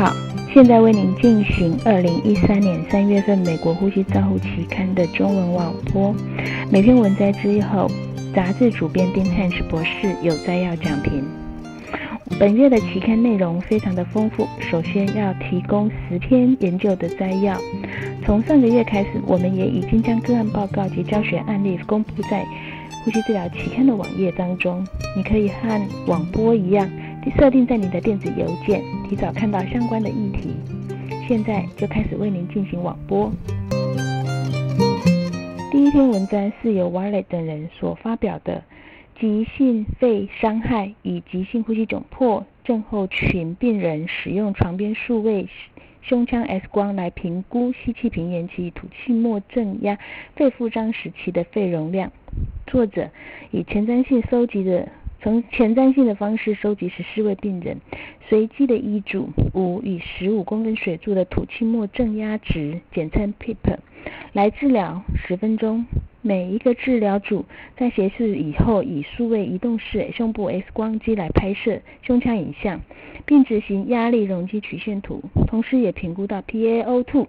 好，现在为您进行二零一三年三月份美国呼吸照护期刊的中文网播。每篇文摘之后，杂志主编丁汉斯博士有摘要讲评。本月的期刊内容非常的丰富，首先要提供十篇研究的摘要。从上个月开始，我们也已经将个案报告及教学案例公布在呼吸治疗期刊的网页当中。你可以和网播一样，设定在你的电子邮件，提早看到相关的议题。现在就开始为您进行网播。第一篇文章是由 Wiley 等人所发表的。急性肺伤害与急性呼吸窘迫症候群病人使用床边数位胸腔 X 光来评估吸气平延期吐气末正压肺复张时期的肺容量。作者以前瞻性收集的，从前瞻性的方式收集十四位病人随机的医嘱五与十五公分水柱的吐气末正压值，简称 PEP，来治疗十分钟。每一个治疗组在协助以后，以数位移动式胸部 X 光机来拍摄胸腔影像，并执行压力容积曲线图，同时也评估到 PaO2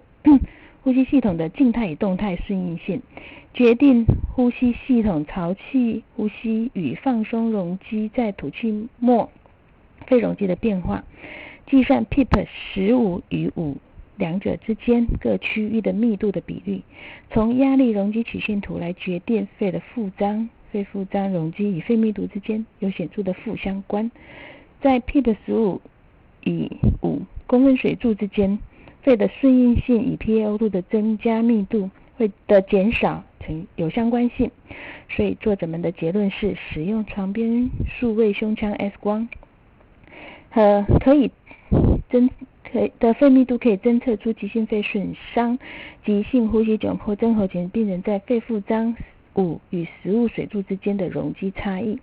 呼吸系统的静态与动态顺应性，决定呼吸系统潮气呼吸与放松容积在吐气末肺容积的变化，计算 PEEP 十五与五。两者之间各区域的密度的比率，从压力容积曲线图来决定肺的复张、肺复张容积与肺密度之间有显著的负相关。在 PEEP 十五与五公分水柱之间，肺的顺应性与 PaO2 的增加密度会的减少成有相关性。所以作者们的结论是，使用床边数位胸腔 X 光和可以增。可以的肺密度可以侦测出急性肺损伤、急性呼吸窘迫症候群病人在肺复张五与食物水柱之间的容积差异。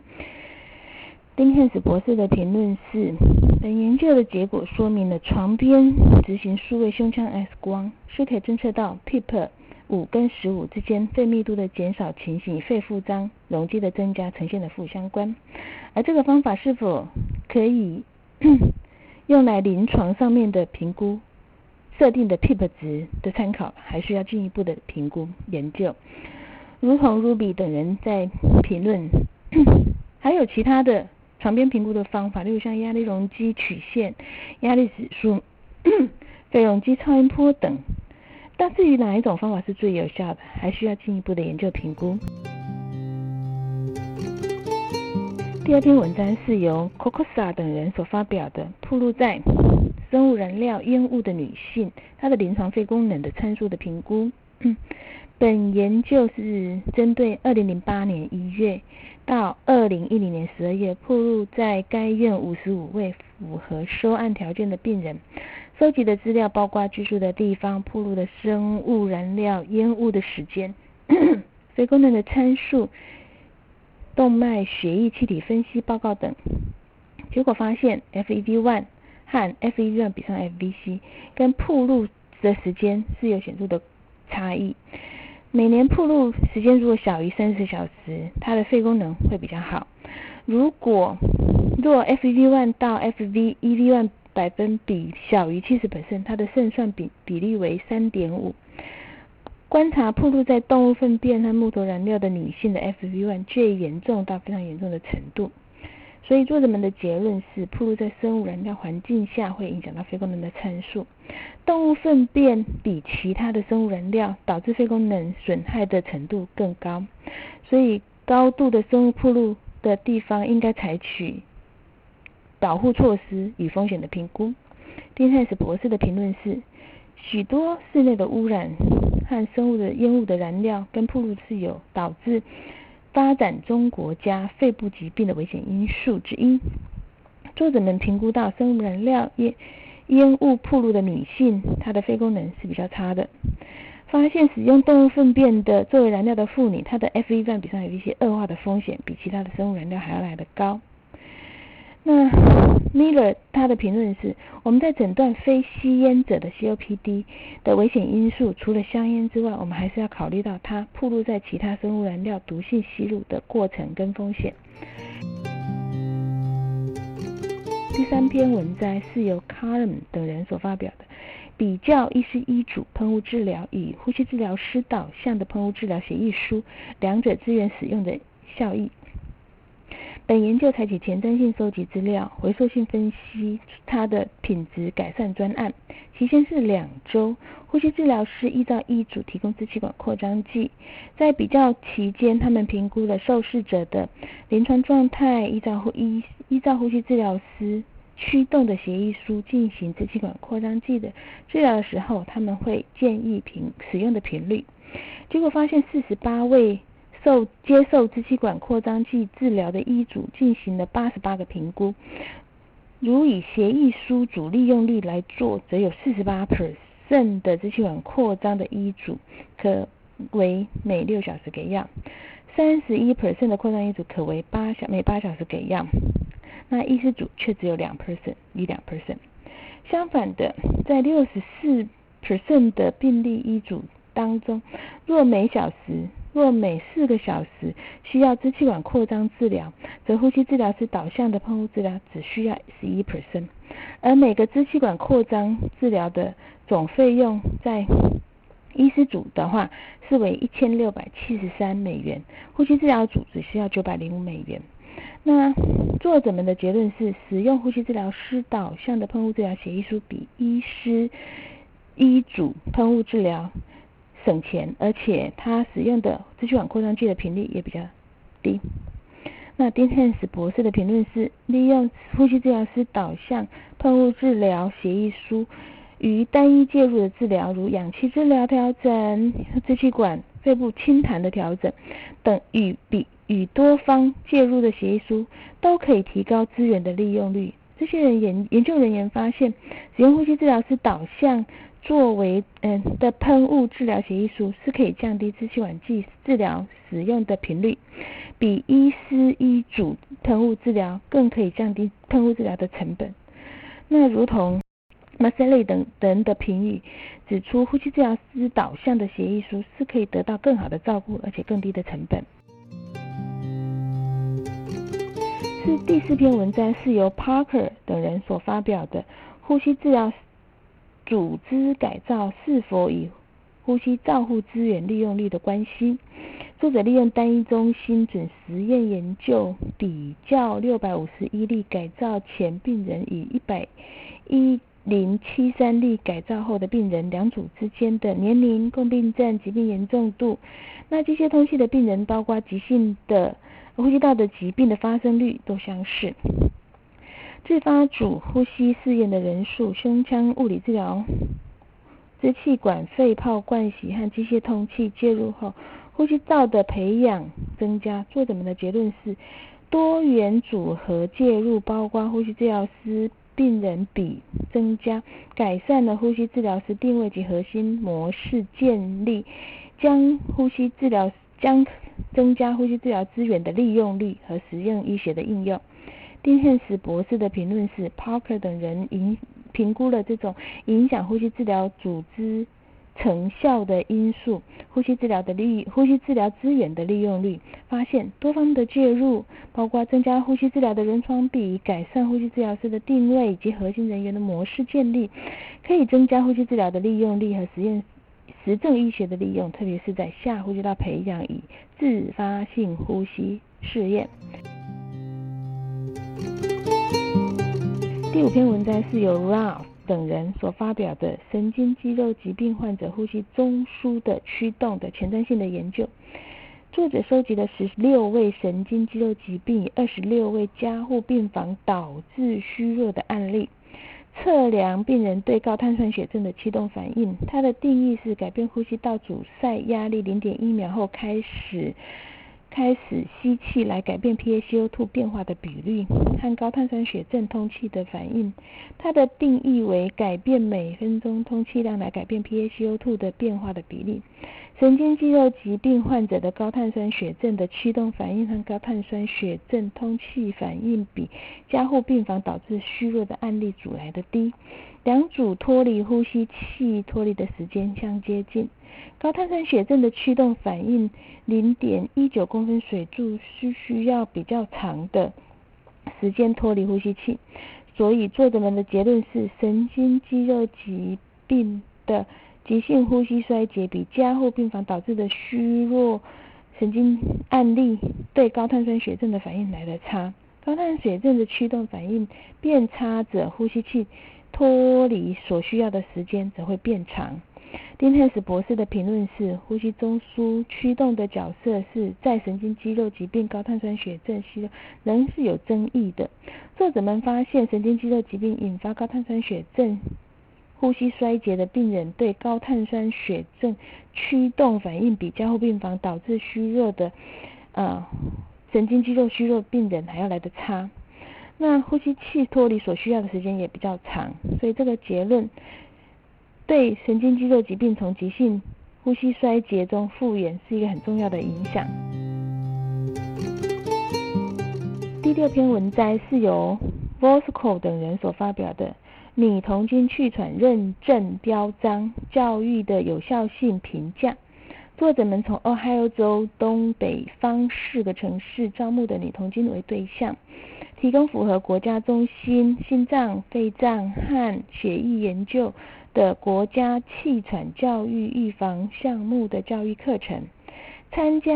丁汉斯博士的评论是：本研究的结果说明了床边执行数位胸腔 X 光是可以侦测到 PEEP 五跟十五之间肺密度的减少情形与肺复张容积的增加呈现的负相关。而这个方法是否可以？用来临床上面的评估设定的 PEEP 值的参考，还需要进一步的评估研究。如同 Ruby 等人在评论，还有其他的床边评估的方法，例如像压力容积曲线、压力指数、肺容积超音波等。但至于哪一种方法是最有效的，还需要进一步的研究评估。第二篇文章是由 Cocosa 等人所发表的，铺露在生物燃料烟雾的女性，她的临床肺功能的参数的评估。本研究是针对2008年1月到2010年12月铺露在该院55位符合收案条件的病人，收集的资料包括居住的地方、铺露的生物燃料烟雾的时间、肺功能的参数。动脉血液气体分析报告等，结果发现 FEV1 和 FEV1 比上 FVC 跟铺路的时间是有显著的差异。每年铺路时间如果小于三十小时，它的肺功能会比较好。如果若 FEV1 到 FVEV1 百分比小于七十百分它的胜算比比例为三点五。观察铺路在动物粪便和木头燃料的女性的 FEV1 最严重到非常严重的程度，所以作者们的结论是，暴露在生物燃料环境下会影响到肺功能的参数。动物粪便比其他的生物燃料导致肺功能损害的程度更高，所以高度的生物暴露的地方应该采取保护措施与风险的评估。丁汉斯博士的评论是，许多室内的污染。和生物的烟雾的燃料跟铺路是有导致发展中国家肺部疾病的危险因素之一。作者们评估到生物燃料烟烟雾铺路的女性，她的肺功能是比较差的。发现使用动物粪便的作为燃料的妇女，她的 FEV 比上有一些恶化的风险，比其他的生物燃料还要来得高。那 Miller 他的评论是：我们在诊断非吸烟者的 COPD 的危险因素，除了香烟之外，我们还是要考虑到它暴露在其他生物燃料毒性吸入的过程跟风险。第三篇文摘是由 Carm 等人所发表的，比较医师医嘱喷雾治疗与呼吸治疗师导向的喷雾治疗协议书，两者资源使用的效益。本研究采取前瞻性收集资料、回溯性分析它的品质改善专案，期限是两周。呼吸治疗师依照医嘱提供支气管扩张剂，在比较期间，他们评估了受试者的临床状态，依照呼依依照呼吸治疗师驱动的协议书进行支气管扩张剂的治疗的时候，他们会建议频使用的频率。结果发现，四十八位。受接受支气管扩张剂治疗的医嘱进行了八十八个评估，如以协议书主利用率来做，则有四十八 percent 的支气管扩张的医嘱可为每六小时给药，三十一 percent 的扩张医嘱可为八小每八小时给药，那医师组却只有两 percent 一两 percent。相反的，在六十四 percent 的病例医嘱当中，若每小时若每四个小时需要支气管扩张治疗，则呼吸治疗师导向的喷雾治疗只需要十一 percent，而每个支气管扩张治疗的总费用在医师组的话是为一千六百七十三美元，呼吸治疗组只需要九百零五美元。那作者们的结论是，使用呼吸治疗师导向的喷雾治疗协议书比医师医嘱喷雾治疗。省钱，而且它使用的支气管扩张剂的频率也比较低。那丁汉斯博士的评论是：利用呼吸治疗师导向喷雾治疗协议书与单一介入的治疗，如氧气治疗调整、支气管肺部清痰的调整等，与比与多方介入的协议书，都可以提高资源的利用率。这些人研研究人员发现，使用呼吸治疗师导向作为嗯的喷雾治疗协议书是可以降低支气管剂治疗使用的频率，比医师医嘱喷雾治疗更可以降低喷雾治疗的成本。那如同 m a s e l l 等人的评语指出，呼吸治疗师导向的协议书是可以得到更好的照顾，而且更低的成本。是第四篇文章是由 Parker 等人所发表的呼吸治疗。组织改造是否与呼吸照护资源利用率的关系？作者利用单一中心准实验研究，比较六百五十一例改造前病人与一百一零七三例改造后的病人两组之间的年龄、共病症、疾病严重度。那这些通气的病人，包括急性的呼吸道的疾病的发生率都相似。自发组呼吸试验的人数、胸腔物理治疗、支气管肺泡灌洗和机械通气介入后，呼吸道的培养增加。作者们的结论是，多元组合介入，包括呼吸治疗师病人比增加，改善了呼吸治疗师定位及核心模式建立，将呼吸治疗将增加呼吸治疗资源的利用率和实用医学的应用。丁汉斯博士的评论是：Parker 等人影评估了这种影响呼吸治疗组织成效的因素，呼吸治疗的利呼吸治疗资源的利用率，发现多方的介入，包括增加呼吸治疗的人床比、改善呼吸治疗师的定位以及核心人员的模式建立，可以增加呼吸治疗的利用率和实验实证医学的利用，特别是在下呼吸道培养与自发性呼吸试验。第五篇文章是由 r a l 等人所发表的神经肌肉疾病患者呼吸中枢的驱动的前瞻性的研究。作者收集了十六位神经肌肉疾病与二十六位加护病房导致虚弱的案例，测量病人对高碳酸血症的驱动反应。它的定义是改变呼吸道阻塞压力零点一秒后开始。开始吸气来改变 PaCO2 变化的比率和高碳酸血症通气的反应。它的定义为改变每分钟通气量来改变 PaCO2 的变化的比例。神经肌肉疾病患者的高碳酸血症的驱动反应和高碳酸血症通气反应比加护病房导致虚弱的案例组来的低。两组脱离呼吸器脱离的时间相接近。高碳酸血症的驱动反应零点一九公分水柱是需要比较长的时间脱离呼吸器。所以作者们的结论是，神经肌肉疾病的急性呼吸衰竭比加护病房导致的虚弱神经案例对高碳酸血症的反应来得差。高碳血症的驱动反应变差者，呼吸器脱离所需要的时间则会变长。丁汉斯博士的评论是：呼吸中枢驱动的角色是在神经肌肉疾病、高碳酸血症需仍是有争议的。作者们发现，神经肌肉疾病引发高碳酸血症、呼吸衰竭的病人，对高碳酸血症驱动反应比加护病房导致虚弱的呃神经肌肉虚弱病人还要来得差。那呼吸器脱离所需要的时间也比较长，所以这个结论。对神经肌肉疾病从急性呼吸衰竭中复原是一个很重要的影响。第六篇文摘是由 Vosco 等人所发表的《拟童军气喘认证标章教育的有效性评价》。作者们从 Ohio 州东北方四个城市招募的女童军为对象，提供符合国家中心心脏、肺脏和血液研究。的国家气喘教育预防项目的教育课程，参加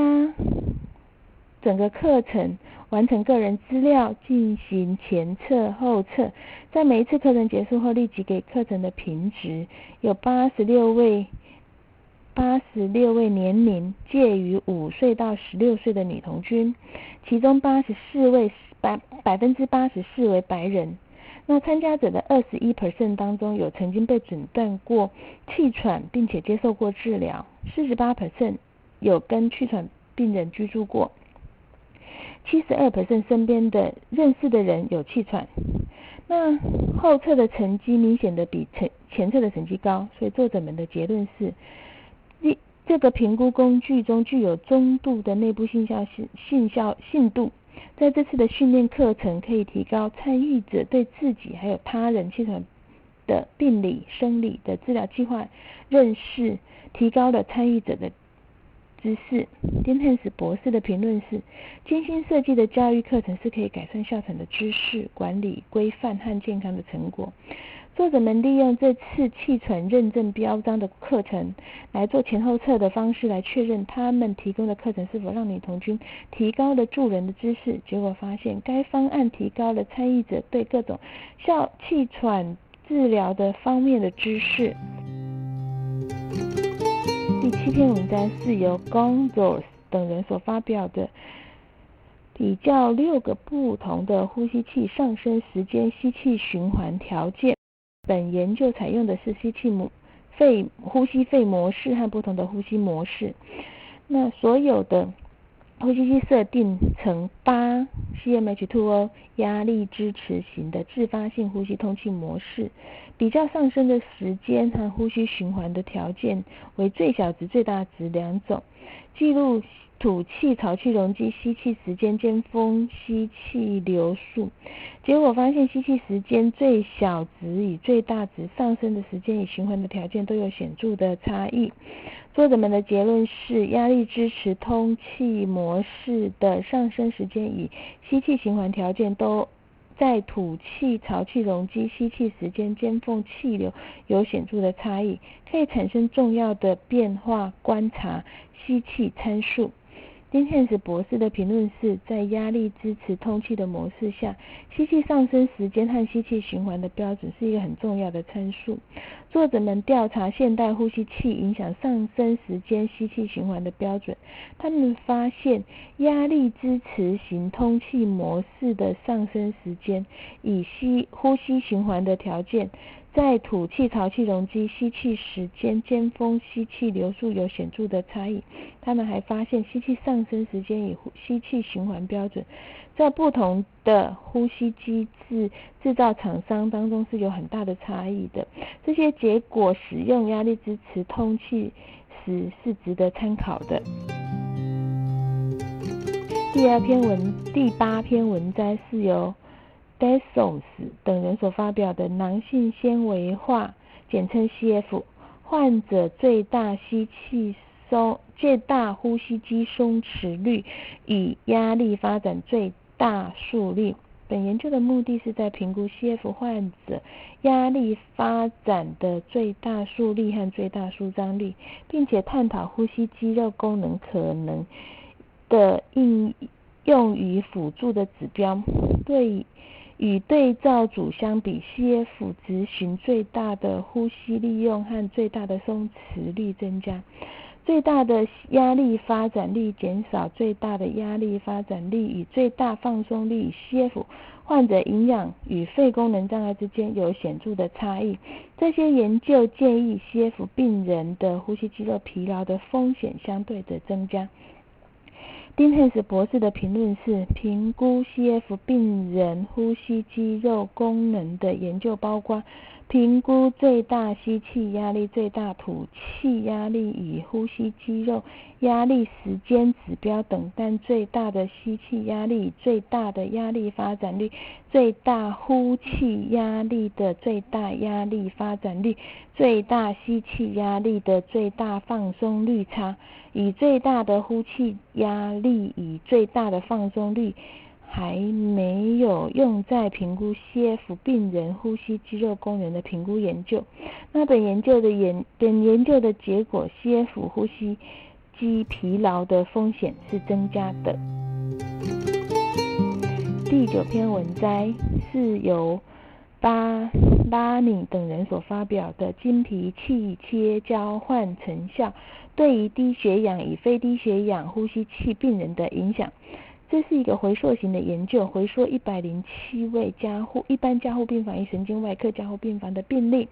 整个课程，完成个人资料，进行前测后测，在每一次课程结束后立即给课程的评值。有八十六位八十六位年龄介于五岁到十六岁的女童军，其中八十四位百百分之八十四为白人。那参加者的二十一 percent 当中，有曾经被诊断过气喘，并且接受过治疗；四十八 percent 有跟气喘病人居住过；七十二 percent 身边的认识的人有气喘。那后测的成绩明显的比前前测的成绩高，所以作者们的结论是：这这个评估工具中具有中度的内部信效性信效信度。在这次的训练课程，可以提高参与者对自己还有他人气喘的病理、生理的治疗计划认识，提高了参与者的知识。丁汉斯博士的评论是：精心设计的教育课程是可以改善校产的知识管理规范和健康的成果。作者们利用这次气喘认证标章的课程来做前后测的方式来确认他们提供的课程是否让女童军提高了助人的知识。结果发现，该方案提高了参与者对各种哮气喘治疗的方面的知识。第七篇文章是由 Gonzos 等人所发表的，比较六个不同的呼吸器上升时间吸气循环条件。本研究采用的是吸气模肺呼吸肺模式和不同的呼吸模式。那所有的呼吸机设定成八 cmH2O 压力支持型的自发性呼吸通气模式，比较上升的时间和呼吸循环的条件为最小值、最大值两种，记录。吐气潮气容积吸气时间尖峰吸气流速，结果发现吸气时间最小值与最大值上升的时间与循环的条件都有显著的差异。作者们的结论是，压力支持通气模式的上升时间与吸气循环条件都在吐气潮气容积吸气时间尖峰气流有显著的差异，可以产生重要的变化。观察吸气参数。丁汉斯博士的评论是在压力支持通气的模式下，吸气上升时间和吸气循环的标准是一个很重要的参数。作者们调查现代呼吸器影响上升时间吸气循环的标准，他们发现压力支持型通气模式的上升时间以吸呼吸循环的条件。在吐气潮气容积吸气时间尖峰吸气流速有显著的差异。他们还发现吸气上升时间与吸气循环标准在不同的呼吸机制制造厂商当中是有很大的差异的。这些结果使用压力支持通气时是值得参考的。第二篇文第八篇文摘是由。d e s o s 等人所发表的囊性纤维化，简称 CF，患者最大吸气松最大呼吸机松弛率与压力发展最大数率本研究的目的是在评估 CF 患者压力发展的最大速率和最大舒张力，并且探讨呼吸肌肉功能可能的应用于辅助的指标。对与对照组相比，CF 执行最大的呼吸利用和最大的松弛率增加。最大的压力发展力减少，最大的压力发展力与最大放松力 （CF） 患者营养与肺功能障碍之间有显著的差异。这些研究建议 CF 病人的呼吸肌肉疲劳的风险相对的增加。丁汉斯博士的评论是：评估 CF 病人呼吸肌肉功能的研究包括。评估最大吸气压力、最大吐气压力与呼吸肌肉压力时间指标等，但最大的吸气压力、最大的压力发展率、最大呼气压力的最大压力发展率、最大吸气压力的最大放松率差，以最大的呼气压力以最大的放松率。还没有用在评估 CF 病人呼吸肌肉功能的评估研究。那本研究的研本研究的结果，CF 呼吸肌疲劳的风险是增加的。第九篇文摘是由巴拉尼等人所发表的经皮气切交换成效对于低血氧与非低血氧呼吸器病人的影响。这是一个回溯型的研究，回溯一百零七位加护一般加护病房与神经外科加护病房的病例，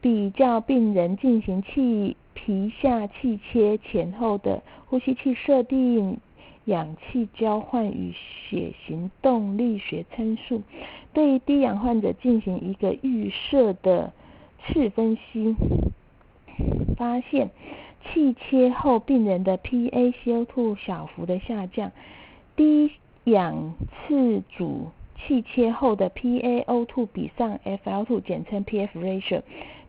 比较病人进行气皮下气切前后的呼吸器设定、氧气交换与血型动力学参数，对于低氧患者进行一个预设的次分析，发现气切后病人的 PaCO2 小幅的下降。低氧次组气切后的 PaO2 比上 FL2，简称 PF ratio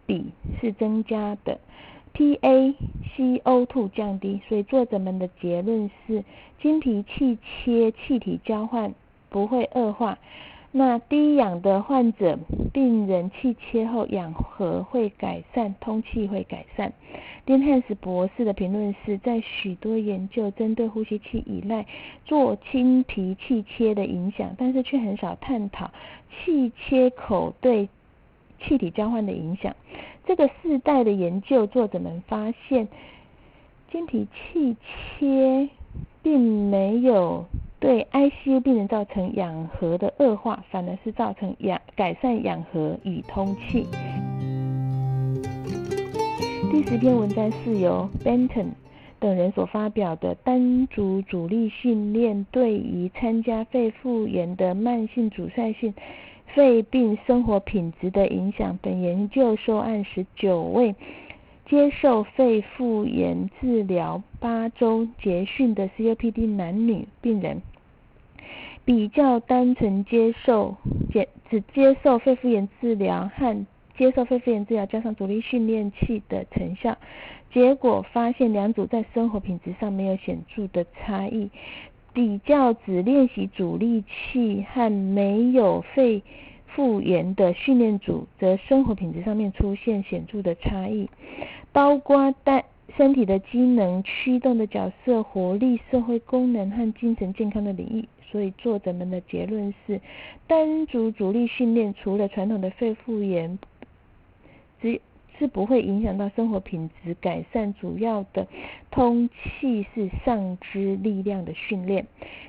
比是增加的，PaCO2 降低，所以作者们的结论是经皮气切气体交换不会恶化。那低氧的患者，病人气切后氧合会改善，通气会改善。丁汉斯博士的评论是在许多研究针对呼吸器依赖做清皮气切的影响，但是却很少探讨气切口对气体交换的影响。这个世代的研究作者们发现，经皮气切并没有。对 ICU 病人造成氧合的恶化，反而是造成氧改善氧合与通气。第十篇文章是由 Benton 等人所发表的单组阻力训练对于参加肺复原的慢性阻塞性肺病生活品质的影响。本研究受案十九位接受肺复原治疗八周结训的 COPD 男女病人。比较单纯接受只只接受肺复原治疗和接受肺复原治疗加上阻力训练器的成效，结果发现两组在生活品质上没有显著的差异。比较只练习阻力器和没有肺复原的训练组，则生活品质上面出现显著的差异，包括单身体的机能、驱动的角色、活力、社会功能和精神健康的领域。所以作者们的结论是，单足阻力训练除了传统的肺复原，只是不会影响到生活品质改善。主要的通气是上肢力量的训练。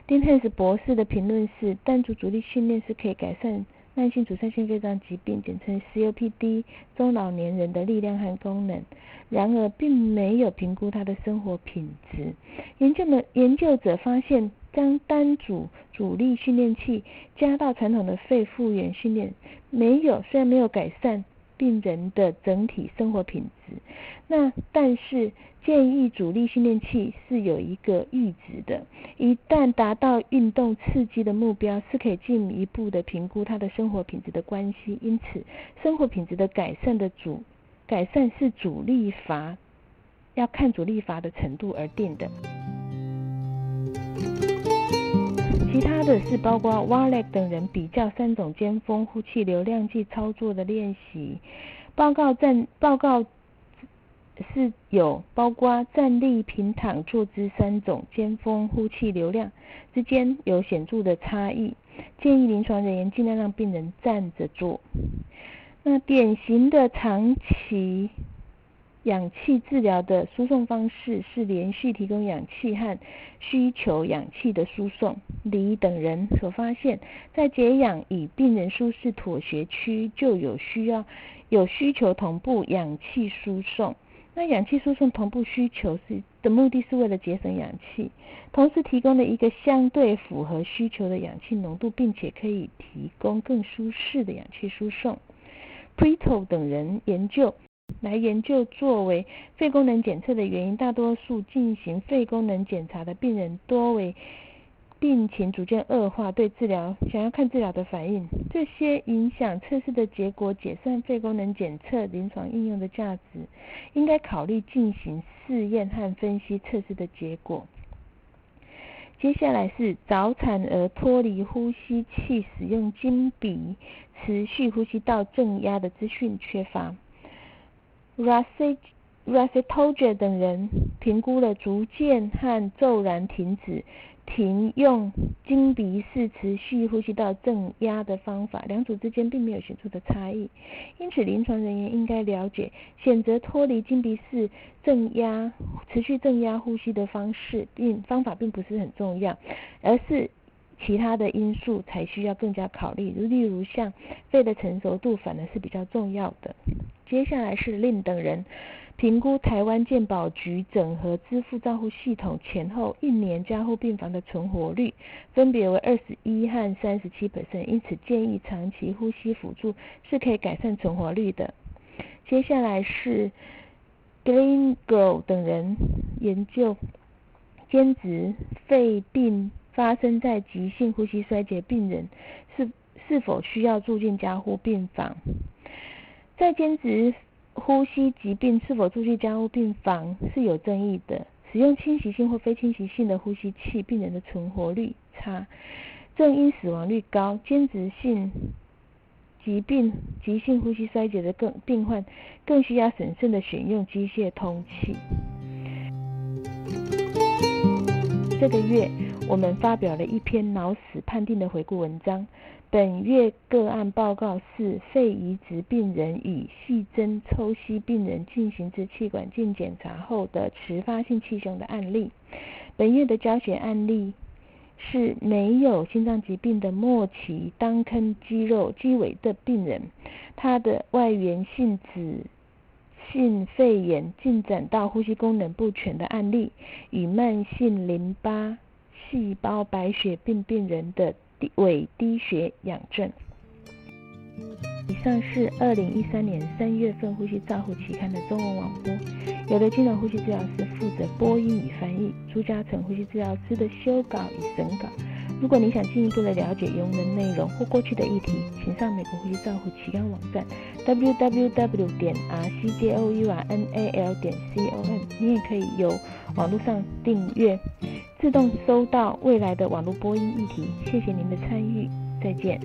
丁汉斯博士的评论是，单足阻力训练是可以改善慢性阻塞性肺脏疾病（简称 COPD） 中老年人的力量和功能。然而，并没有评估他的生活品质。研究们研究者发现。将单组阻力训练器加到传统的肺复原训练，没有虽然没有改善病人的整体生活品质，那但是建议阻力训练器是有一个阈值的，一旦达到运动刺激的目标，是可以进一步的评估他的生活品质的关系。因此，生活品质的改善的阻改善是阻力阀，要看阻力阀的程度而定的。其他的是包括 w a l e 等人比较三种尖峰呼气流量计操作的练习。报告站报告是有包括站立、平躺、坐姿三种尖峰呼气流量之间有显著的差异，建议临床人员尽量让病人站着做。那典型的长期氧气治疗的输送方式是连续提供氧气和需求氧气的输送。李等人所发现，在解氧与病人舒适妥协区就有需要有需求同步氧气输送。那氧气输送同步需求是的目的是为了节省氧气，同时提供了一个相对符合需求的氧气浓度，并且可以提供更舒适的氧气输送。Preto 等人研究来研究作为肺功能检测的原因，大多数进行肺功能检查的病人多为病情逐渐恶化，对治疗想要看治疗的反应。这些影响测试的结果，解散肺功能检测临床应用的价值，应该考虑进行试验和分析测试的结果。接下来是早产儿脱离呼吸器使用金鼻持续呼吸道正压的资讯缺乏。Raset Rasetoja 等人评估了逐渐和骤然停止。停用经鼻式持续呼吸道正压的方法，两组之间并没有显著的差异。因此，临床人员应该了解，选择脱离经鼻式正压、持续正压呼吸的方式，并方法并不是很重要，而是其他的因素才需要更加考虑。例如，像肺的成熟度，反而是比较重要的。接下来是令等人。评估台湾健保局整合支付照护系统前后一年加护病房的存活率，分别为二十一和三十七百分因此建议长期呼吸辅助是可以改善存活率的。接下来是 Gringo 等人研究兼职肺病发生在急性呼吸衰竭病人是是否需要住进加护病房，在兼职。呼吸疾病是否住进加护病房是有争议的。使用侵袭性或非侵袭性的呼吸器，病人的存活率差，正因死亡率高。兼职性疾病、急性呼吸衰竭的更病患，更需要审慎的选用机械通气。这个月，我们发表了一篇脑死判定的回顾文章。本月个案报告是肺移植病人与细针抽吸病人进行支气管镜检查后的迟发性气胸的案例。本月的教学案例是没有心脏疾病的末期当坑肌肉肌萎的病人，他的外源性脂性肺炎进展到呼吸功能不全的案例，与慢性淋巴细胞白血病病人的。伪低血氧症。以上是二零一三年三月份《呼吸照护》期刊的中文网播。有的金融呼吸治疗师负责播音与翻译，朱嘉诚呼吸治疗师的修稿与审稿。如果你想进一步的了解原文的内容或过去的议题，请上美国呼吸照护期刊网站 www 点 rcjournal 点 com。你也可以由网络上订阅。自动收到未来的网络播音议题，谢谢您的参与，再见。